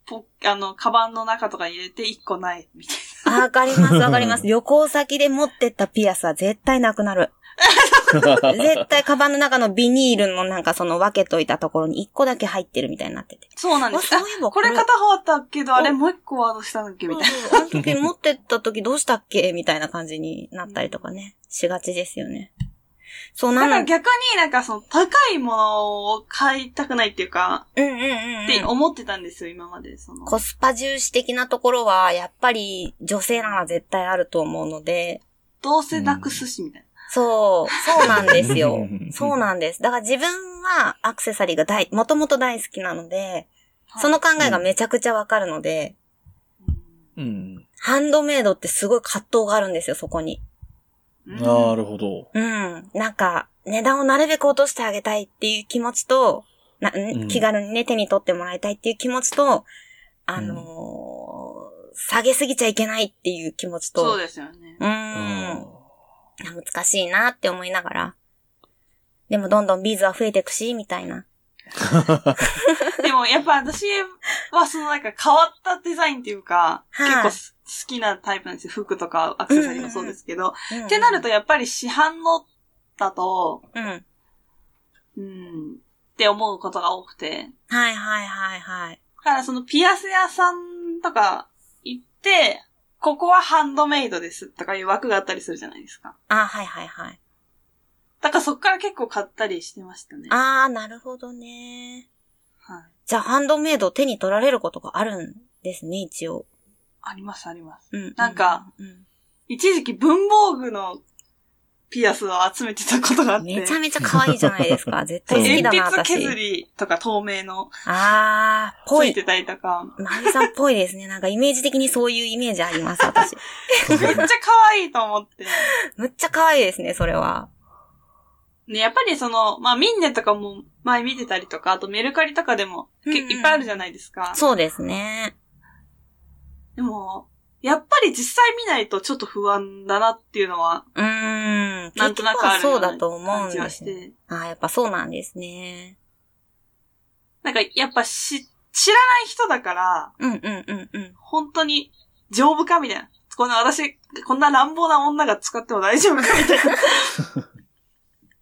はい。ポあの、カバンの中とか入れて一個ない、みたいな。あわかりますわかります。旅行先で持ってったピアスは絶対なくなる。絶対カバンの中のビニールのなんかその分けといたところに一個だけ入ってるみたいになってて。そうなんです。ああそういえばこれこれ片方あったけど、あれもう一個はどうしたんだっけみたいな。あの時持ってった時どうしたっけみたいな感じになったりとかね。しがちですよね。そうなの。だから逆になんかその高いものを買いたくないっていうか、うんうんうん、ってうん。思ってたんですよ、今まで。その。コスパ重視的なところは、やっぱり女性なら絶対あると思うので、どうせなくすし、みたいな。そう、そうなんですようんうんうん。そうなんです。だから自分はアクセサリーが大、もともと大好きなので、その考えがめちゃくちゃわかるので、うん。ハンドメイドってすごい葛藤があるんですよ、そこに。うんなるほど。うん。なんか、値段をなるべく落としてあげたいっていう気持ちと、な気軽にね、手に取ってもらいたいっていう気持ちと、あのー下げすぎちゃいけないっていう気持ちと、そうですよね。うーん。難しいなって思いながら。でもどんどんビーズは増えていくし、みたいな。でもやっぱ私はそのなんか変わったデザインっていうか、はい結きなタイプなんですよ。服とかアクセサリーもそうですけど。うんってなるとやっぱり市販のだと、うん。うん、って思うことが多くて。はいはいはいはい。だからそのピアス屋さんとか行って、ここはハンドメイドですとかいう枠があったりするじゃないですか。あはいはいはい。だからそっから結構買ったりしてましたね。あー、なるほどね。はい。じゃあハンドメイドを手に取られることがあるんですね、一応。ありますあります。うん。なんかうん、一時期文房具のピアスを集めてたことがあって。めちゃめちゃ可愛いじゃないですか。絶対好き鉛だな、筆私。削りとか透明のあー、ぽい。ついてたりとか。マリさんっぽいですね。なんかイメージ的にそういうイメージあります、私。めっちゃ可愛いと思って。むっちゃ可愛いですね、それは。ね、やっぱりその、まあ、ミンネとかも前見てたりとか、あとメルカリとかでも、けうんうんいっぱいあるじゃないですか。そうですね。でも、やっぱり実際見ないとちょっと不安だなっていうのは、うーん。なんとなくあるそうだと思うんですね。して。あーやっぱそうなんですね。なんか、やっぱし、知らない人だから、うんうんうんうん。本当に丈夫かみたいな。こんな私、こんな乱暴な女が使っても大丈夫かみたいな。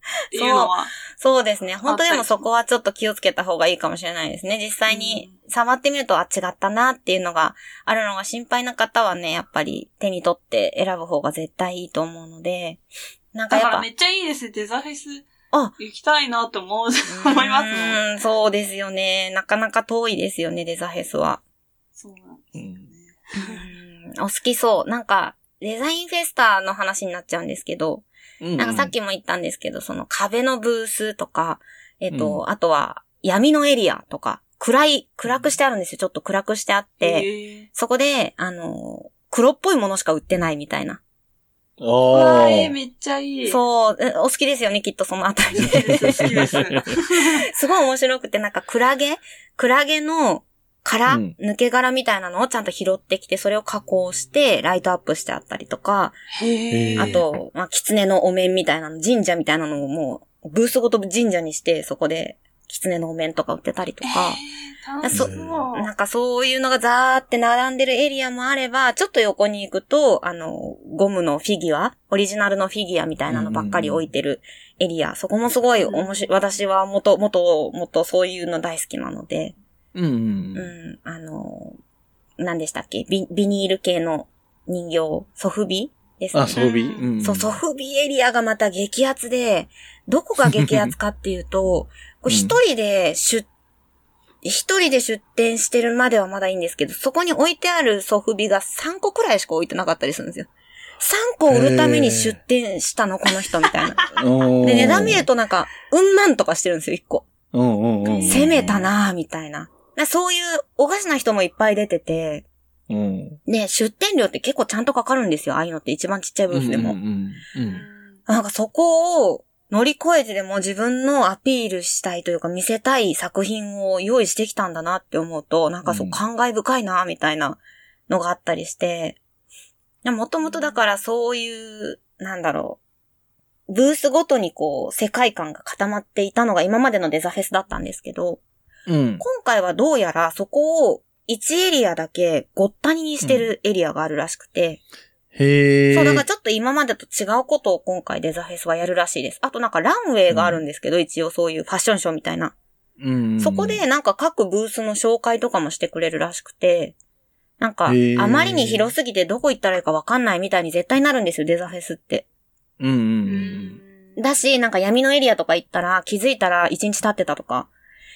っていうのは。そうですね。本当でもそこはちょっと気をつけた方がいいかもしれないですね。実際に触ってみると、あ、違ったなっていうのがあるのが心配な方はね、やっぱり手に取って選ぶ方が絶対いいと思うので、なんかやっぱだからめ、っちゃいいですね。デザフェスあ行きたいなって思う、思いますもん。うーんそうですよね。なかなか遠いですよね、デザフェスは。そうなんですよね。うんお好きそう。なんか、デザインフェスタの話になっちゃうんですけど、なんかさっきも言ったんですけど、その壁のブースとか、えっ、と、うあとは闇のエリアとか、暗い、暗くしてあるんですよ。ちょっと暗くしてあって、そこで、あの、黒っぽいものしか売ってないみたいな。あわあ、え。めっちゃいい。そう、えお好きですよね、きっとそのあたり です、好きです。すごい面白くて、なんかクラゲ？クラゲの殻、うん抜け殻みたいなのをちゃんと拾ってきて、それを加工して、ライトアップしてあったりとか。あと、まあ、狐のお面みたいなの、神社みたいなのをもう、ブースごと神社にして、そこで、狐のお面とか売ってたりとか、えー、そう。なんかそういうのがザーって並んでるエリアもあれば、ちょっと横に行くと、あの、ゴムのフィギュア、オリジナルのフィギュアみたいなのばっかり置いてるエリア、そこもすごい面白い。私はもと、もと、もっとそういうの大好きなので、うんう。うんん、あの、何でしたっけ？ビビニール系の人形、ソフビですね。あ、装備うん。そう、ソフビエリアがまた激アツで、どこが激アツかっていうと、一人で出、一人で出店してるまではまだいいんですけど、そこに置いてあるソフビが3個くらいしか置いてなかったりするんですよ。3個売るために出店したの、この人みたいな。で、値段見るとなんか、うん万とかしてるんですよ、1個。うんうんうん。攻めた。なぁ、みたいな。なそういうおかしな人もいっぱい出てて、うん。で、出店料って結構ちゃんとかかるんですよ、ああいうのって一番ちっちゃいブースでも。うんうんうん。なんかそこを乗り越えてでも自分のアピールしたいというか見せたい作品を用意してきたんだなって思うと、なんかそううん感慨深いな、みたいなのがあったりして、もともとだからそういう、なんだろう、ブースごとにこう世界観が固まっていたのが今までのデザフェスだったんですけど、うん。今回はどうやらそこを1エリアだけごったににしてるエリアがあるらしくて、へえ。そう、だからちょっと今までと違うことを今回デザフェスはやるらしいです。あとなんかランウェイがあるんですけど、一応そういうファッションショーみたいな。うん。そこでなんか各ブースの紹介とかもしてくれるらしくて、なんか、あまりに広すぎてどこ行ったらいいかわかんないみたいに絶対なるんですよ、デザフェスって。うんううんん。だし、なんか闇のエリアとか行ったら気づいたら1日経ってたとか、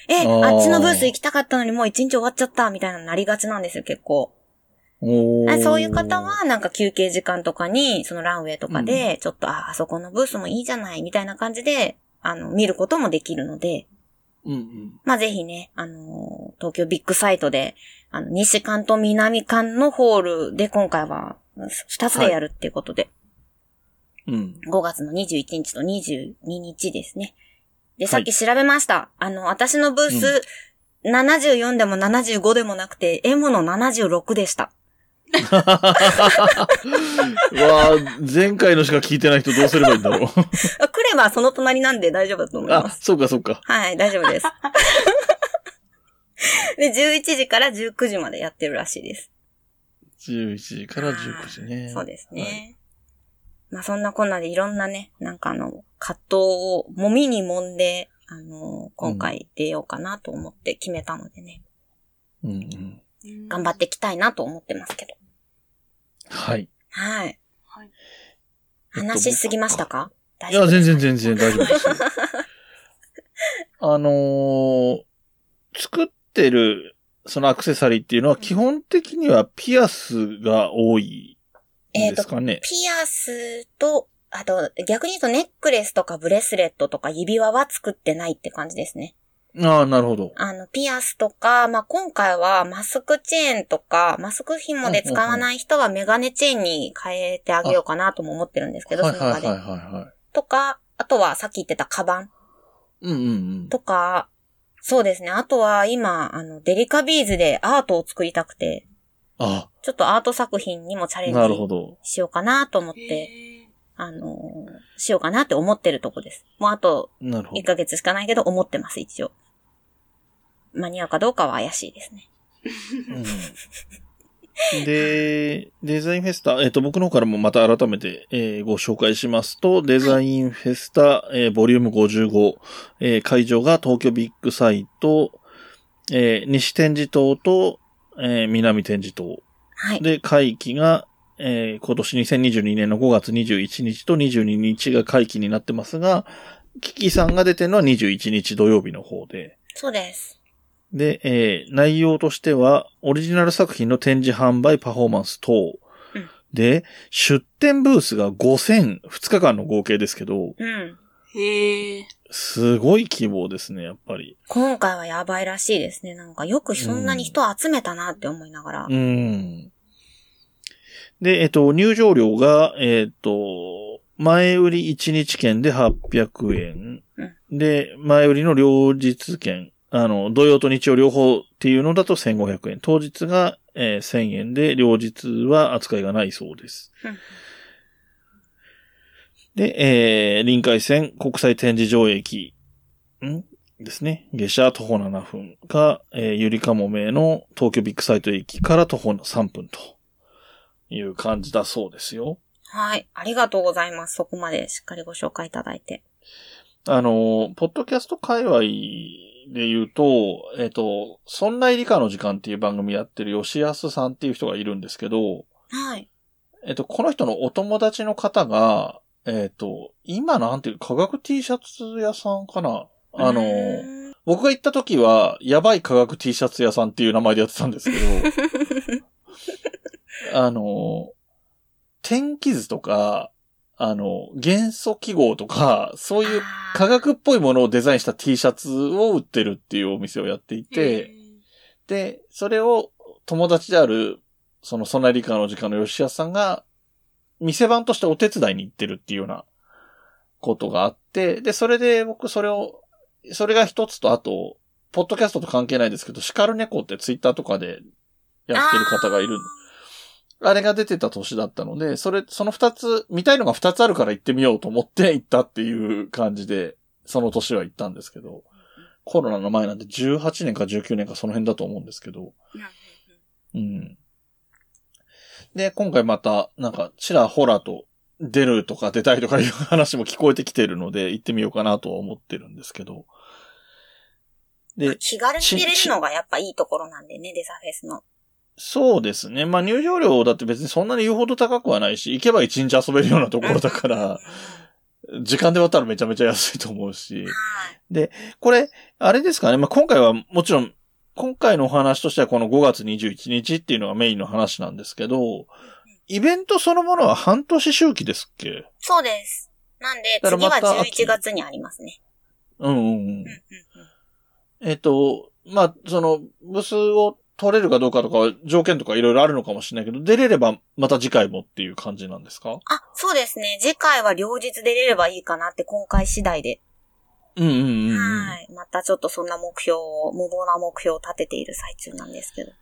え、あっちのブース行きたかったのにもう1日終わっちゃったみたいなのなりがちなんですよ、結構。そういう方、は、なんか休憩時間とかに、そのランウェイとかで、ちょっと、あ、あそこのブースもいいじゃない、みたいな感じで、あの、見ることもできるので、うんうん。まあ、ぜひね、あのー東京ビッグサイトで、あの、西館と南館のホールで今回は、二つでやるっていうことで、うん。5月の21日と22日ですね。で、さはいっき調べました。あの、私のブース、74でも75でもなくて、M の76でした。う わあ前回のしか聞いてない人どうすればいいんだろう。あ来ればその隣なんで大丈夫だと思いまあ、す。そうかそうか。はい、大丈夫です。で、11時から19時までやってるらしいです。11時から19時ね。そうですね。まあそんなこんなでいろんなね、なんかあの、葛藤をもみに揉んで、あの、今回出ようかなと思って決めたのでね、うんうん。頑張っていきたいなと思ってますけど。はい。はい。はい。話しすぎましたか？大いや、です全然全然大丈夫ですよ。あのー作ってる、そのアクセサリーっていうのは基本的にはピアスが多いんですかね。ピアスと、あと、逆に言うとネックレスとかブレスレットとか指輪は作ってないって感じですね。ああ、なるほど。あの、ピアスとか、まあ、今回はマスクチェーンとか、マスク紐で使わない人はメガネチェーンに変えてあげようかなとも思ってるんですけど、はいその場で。はいはいはいはい。とか、あとはさっき言ってたカバンうんうんうん。とか、そうですね。あとは今、あの、デリカビーズでアートを作りたくて、あ、ちょっとアート作品にもチャレンなるほジど。しようかなと思っへて、ーあのーしようかなって思ってるとこです。もうあと1なるほど。ヶ月しかないけど思ってます、一応。間に合うかどうかは怪しいですね。うんで、デザインフェスタ、えっ、と、僕の方からもまた改めて、えーご紹介しますと、デザインフェスタ、えーボリューム55、えー会場が東京ビッグサイト、えー西展示棟と、えー南展示棟。はい。で、会期が、えー今年2022年の5月21日と22日が会期になってますが、キキさんが出てるのは21日土曜日の方で、そうです。で、えー内容としては、オリジナル作品の展示販売パフォーマンス等。うんで、出展ブースが5000、2日間の合計ですけど、うん。へえ。すごい規模ですね、やっぱり。今回はやばいらしいですね。なんかよくそんなに人集めたなって思いながら。うん。で、えっと、入場料が、えっと、前売り1日券で800円。で、前売りの両日券。あの、土曜と日曜両方っていうのだと1500円。当日が、えー1000円で、両日は扱いがないそうです。うんで、えー、臨海線国際展示場駅、ん？ですね。下車徒歩7分が、えー、ゆりかもめの東京ビッグサイト駅から徒歩3分という感じだそうですよ。はい。ありがとうございます。そこまでしっかりご紹介いただいて。あの、ポッドキャスト界隈で言うと、えっ、と、そんな理科の時間っていう番組やってる吉安さんっていう人がいるんですけど、はい。えっ、と、この人のお友達の方が、えっ、と、今なんていう、科学 T シャツ屋さんかな？あの僕が行った時は、やばい科学 T シャツ屋さんっていう名前でやってたんですけど、あの、天気図とか、あの、元素記号とか、そういう科学っぽいものをデザインした T シャツを売ってるっていうお店をやっていへて、で、それを友達である、そのソナリカの時間の吉安さんが、店番としてお手伝いに行ってるっていうようなことがあって、で、それで僕それを、それが一つと、あと、ポッドキャストと関係ないですけど、シカルネコってツイッターとかでやってる方がいる。あれが出てた年だったので、それ、その二つ、見たいのが二つあるから行ってみようと思って 行ったっていう感じで、その年は行ったんですけど、コロナの前なんで18年か19年かその辺だと思うんですけど、うん。で、今回また、なんか、ちらほらと出るとか出たいとかいう話も聞こえてきてるので、行ってみようかなとは思ってるんですけど。で、気軽に出れるのがやっぱいいところなんでね、デザフェスの。そうですね。まあ入場料だって別にそんなに言うほど高くはないし、行けば一日遊べるようなところだから、時間で割ったらめちゃめちゃ安いと思うし。はい。これ、あれですかね。まあ今回はもちろん、今回のお話としてはこの5月21日っていうのがメインの話なんですけど、イベントそのものは半年周期ですっけ？そうです。なんで、次はまた秋11月にありますね。うんうんうん。えっと、まあ、その、ブスを取れるかどうかとかは条件とかいろいろあるのかもしれないけど、出れればまた次回もっていう感じなんですか？あ、そうですね。次回は両日出れればいいかなって今回次第で。うんうんうんうん。はい。またちょっとそんな目標を、無謀な目標を立てている最中なんですけど。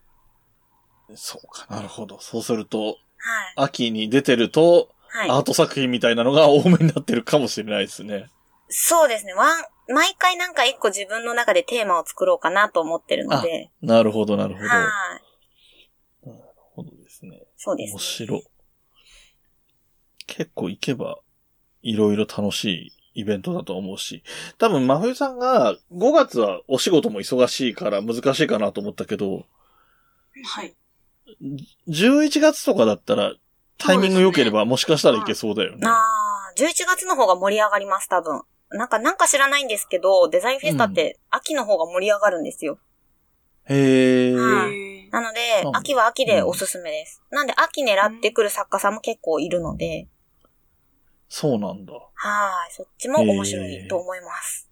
そうか、なるほど。そうすると、はい。秋に出てると、はい。アート作品みたいなのが多めになってるかもしれないですね。そうですね。ワン、毎回なんか一個自分の中でテーマを作ろうかなと思ってるので。なるほど、なるほど。なるはい。ほどですね。そうです、ね。面白い。結構行けば、いろいろ楽しいイベントだと思うし、多分、真冬さんが5月はお仕事も忙しいから難しいかなと思ったけど、はい。11月とかだったら、タイミング良ければもしかしたらいけそうだよね。ああ、11月の方が盛り上がります、多分。なんか、なんか知らないんですけど、デザインフェスタって秋の方が盛り上がるんですよ。へえ。はいなのでう、ん秋は秋でおすすめです。なんで、秋狙ってくる作家さんも結構いるので、そうなんだ。はい。そっちも面白いと思います。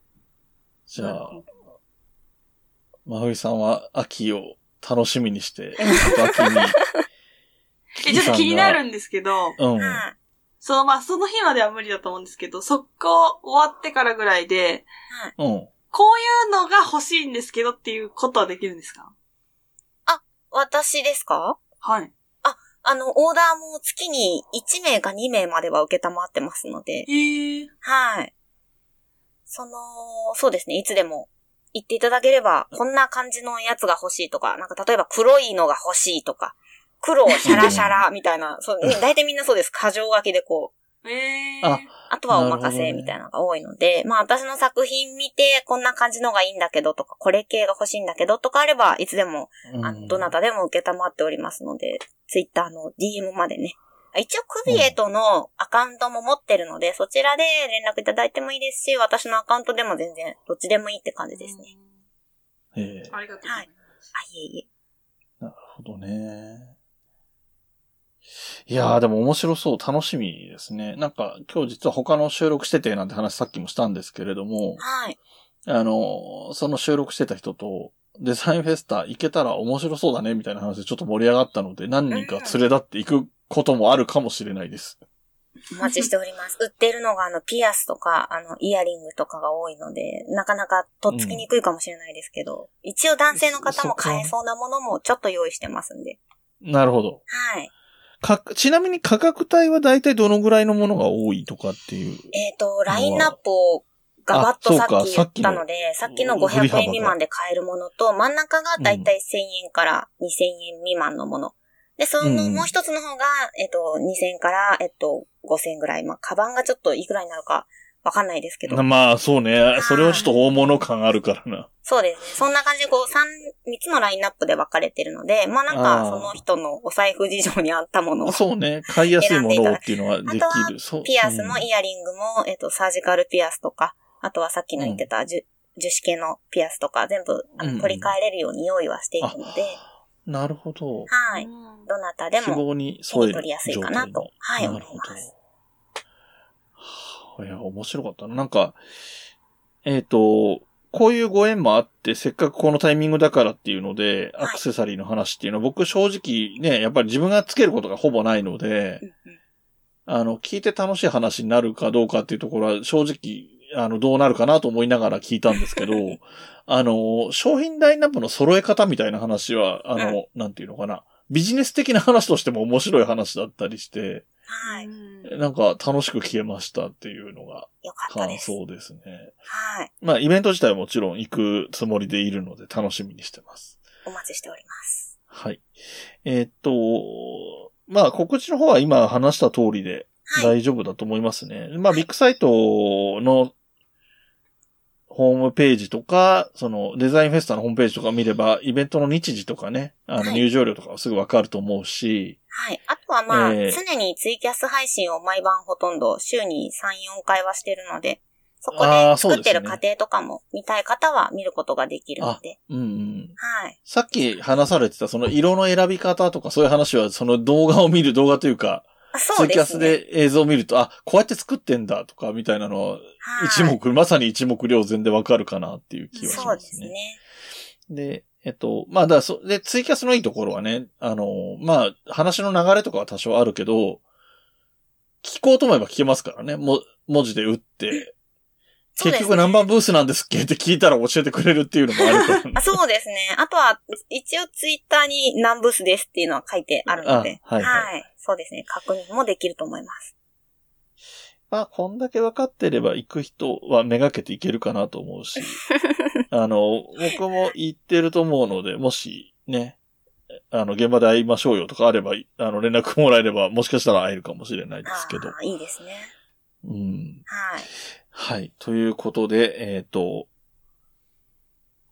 じゃあ、真冬さんは秋を楽しみにして、秋に。え、ちょっと気になるんですけど、うん。はい。その、まあ、その日までは無理だと思うんですけど、速攻終わってからぐらいで、うん。こういうのが欲しいんですけどっていうことはできるんですか？私ですか？はい。あの、オーダーも月に1名か2名までは受けたまってますので、へえ。はい。その、そうですね、いつでも言っていただければ、こんな感じのやつが欲しいとか、なんか例えば黒いのが欲しいとか、黒シャラシャラみたいな、そう、大体みんなそうです。過剰書きでこう、ええ。ああとはお任せみたいなのが多いので、まあ私の作品見て、こんな感じのがいいんだけどとか、これ系が欲しいんだけどとかあれば、いつでも、あの、どなたでも受けたまっておりますので、ツイッターの DM までね。一応、クビエトのアカウントも持ってるので、そちらで連絡いただいてもいいですし、私のアカウントでも全然、どっちでもいいって感じですね。へえ。ありがとうございます。あ、いえいえ。なるほどね。いやーでも面白そう、楽しみですね。なんか今日実は他の収録しててなんて話さっきもしたんですけれども、はい。あの、その収録してた人とデザインフェスタ行けたら面白そうだねみたいな話でちょっと盛り上がったので何人か連れ立って行くこともあるかもしれないです。お待ちしております。売ってるのが、あの、ピアスとか、あの、イヤリングとかが多いので、なかなかとっつきにくいかもしれないですけど、一応男性の方も買えそうなものもちょっと用意してますんで。なるほど。はい。か、ちなみに価格帯は大体どのぐらいのものが多いとかっていう。えっ、と、ラインナップをガバッとさっき言ったので、さっきの500振り幅が円未満で買えるものと、真ん中がだいたい1000円から2000円未満のもの。で、そのうんもう一つの方が、えっ、と、2000円から、えっ、と、5000円ぐらい。まあ、カバンがちょっといくらになるかわかんないですけど。まあそうね。それはちょっと大物感あるからな。そうですね。そんな感じで、こう、三、三つのラインナップで分かれてるので、まあなんか、その人のお財布事情に合ったものを、そうね。買いやすいものをっていうのはできあとはる。そう。ピアスもうんイヤリングも、えっ、と、サージカルピアスとか、あとはさっきの言ってた樹、樹脂系のピアスとか、全部あの取り替えれるように用意はしているので、なるほど。はい。うんどなたで希も、望に添える手に取りやすいかなとはいなるほ思いますど。いや、面白かったな。なんか、えっ、と、こういうご縁もあって、せっかくこのタイミングだからっていうので、はいアクセサリーの話っていうのは、僕正直ね、やっぱり自分がつけることがほぼないのであの、聞いて楽しい話になるかどうかっていうところは、正直、あの、どうなるかなと思いながら聞いたんですけど、あの、商品ラインナップの揃え方みたいな話は、あの、なんていうのかな。ビジネス的な話としても面白い話だったりして、はい。うんなんか楽しく聞けましたっていうのが感。想ですね。はい。まあ、イベント自体はもちろん行くつもりでいるので楽しみにしてます。お待ちしております。はい。えーっと、まあ、告知の方は今話した通りではい。大丈夫だと思いますね。まあ、ビッグサイトのホームページとか、そのデザインフェスタのホームページとか見れば、イベントの日時とかね、あのはい入場料とかはすぐわかると思うし、はい。あとはまあ、えー常にツイキャス配信を毎晩ほとんど週に3、4回はしてるので、そこで作ってる過程とかも見たい方は見ることができるので。うんうん。はい。さっき話されてたその色の選び方とかそういう話はその動画を見る動画というか、あそツイキャスうで映像を見ると、あ、こうやって作ってんだとかみたいなのは、はい一目、まさに一目瞭然でわかるかなっていう気はしそうますね。ですね。で、えっと、まあ、だそ、で、ツイキャスのいいところはね、あの、まあ、話の流れとかは多少あるけど、聞こうと思えば聞けますからね。も、文字で打って。結局何番ブースなんですっけって聞いたら教えてくれるっていうのもあるから、ね あ。そうですね。あとは、一応ツイッターに何ブースですっていうのは書いてあるので。あはいはいそうですね。確認もできると思います。まあ、こんだけ分かってれば行く人はめがけていけるかなと思うし。あの、僕も行ってると思うので、もしね、あの、現場で会いましょうよとかあれば、あの、連絡もらえれば、もしかしたら会えるかもしれないですけど。いいですね。うん。はい。はい。ということで、えっ、と、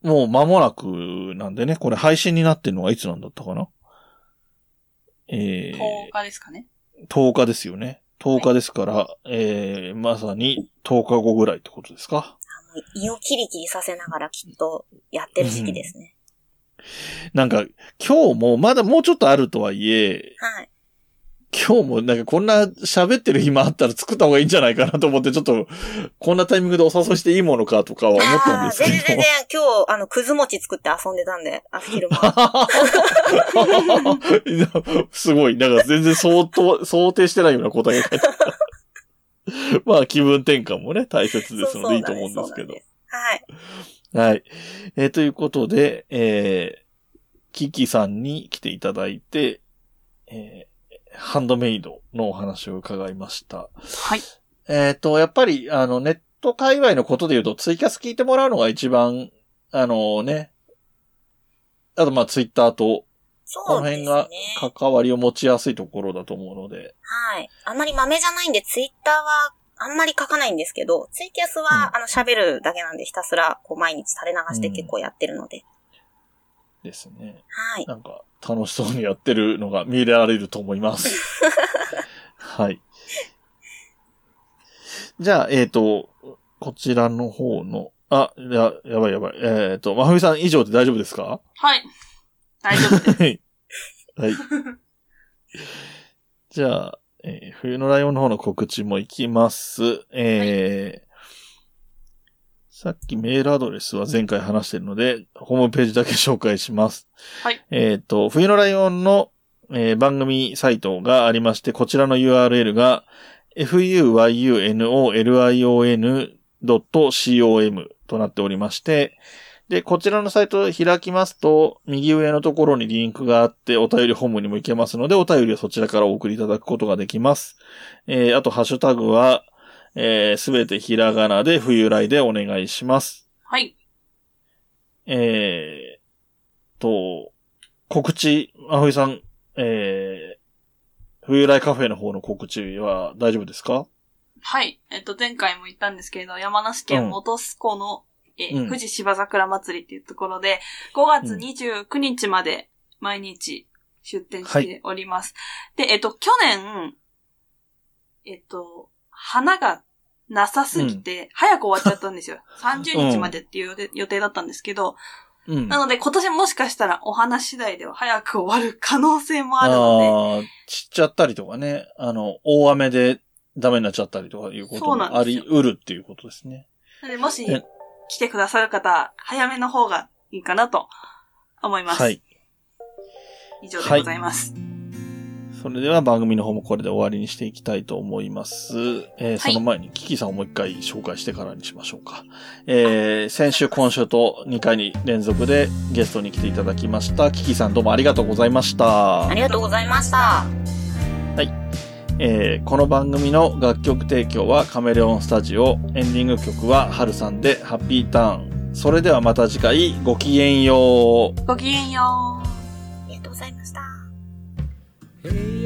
もう間もなくなんでね、これ配信になってるのはいつなんだったかな？えー、10日ですかね。10日ですよね。10日ですから、えー、まさに10日後ぐらいってことですか？もう胃をキリキリさせながらきっとやってる時期ですね。なんか、今日もまだもうちょっとあるとはいえ、はい。今日もなんかこんな喋ってる暇あったら作った方がいいんじゃないかなと思って、ちょっと、こんなタイミングでお誘いしていいものかとかは思ったんですけど。全然全然、今日、あの、くず餅作って遊んでたんで、あ、昼間。すごい。なんか全然相当、想定してないような答えが。まあ気分転換もね、大切ですのでいいと思うんですけど。はい。はい。えーということで、えー、キキさんに来ていただいて、えーハンドメイドのお話を伺いました。はい。えっ、と、やっぱり、あの、ネット界隈のことで言うと、ツイキャス聞いてもらうのが一番、あのね、あと、まあ、ツイッターと、こ。の辺が関わりを持ちやすいところだと思うので、はい。あんまり豆じゃないんで、ツイッターはあんまり書かないんですけど、ツイキャスは、うんあの、喋るだけなんで、ひたすら、こう、毎日垂れ流して結構やってるので。ですね。はい。なんか、楽しそうにやってるのが見られると思います。はい。じゃあ、えっ、と、こちらの方の、あ、や、やばいやばい。えっ、と、まふみさん以上で大丈夫ですか？はい。大丈夫です。はい。はい。じゃあ、えー冬のライオンの方の告知もいきます。えーさっきメールアドレスは前回話してるので、ホームページだけ紹介します。はい。えっ、と、冬のライオンの、えー番組サイトがありまして、こちらの URL が、fuyunolion.com となっておりまして、で、こちらのサイトを開きますと、右上のところにリンクがあって、お便りホームにも行けますので、お便りはそちらからお送りいただくことができます。えー、あと、ハッシュタグは、えすべてひらがなで冬来でお願いします。はい。えー、と、告知、あふいさん、えー、冬来カフェの方の告知は大丈夫ですか？はい。えっと、前回も言ったんですけれど、山梨県本栖湖の、えーうん富士芝桜祭りっていうところで、5月29日まで毎日出店しております。で、えっと、去年、えっと、花がなさすぎて、早く終わっちゃったんですよ。30日までっていう予定だったんですけど、うん。なので今年もしかしたらお花次第では早く終わる可能性もあるので、散っちゃったりとかね、あの、大雨でダメになっちゃったりとかいうこともあり得るっていうことですね。なのでもしえ来てくださる方、早めの方がいいかなと思います。はい。以上でございます。それでは番組の方もこれで終わりにしていきたいと思います。えーその前にキキさんをもう一回紹介してからにしましょうか。えー先週、今週と2回に連続でゲストに来ていただきました。キキさんどうもありがとうございました。ありがとうございました。えーこの番組の楽曲提供はカメレオンスタジオ。エンディング曲はハルさんでハッピーターン。それではまた次回ごきげんよう。ごきげんよう。部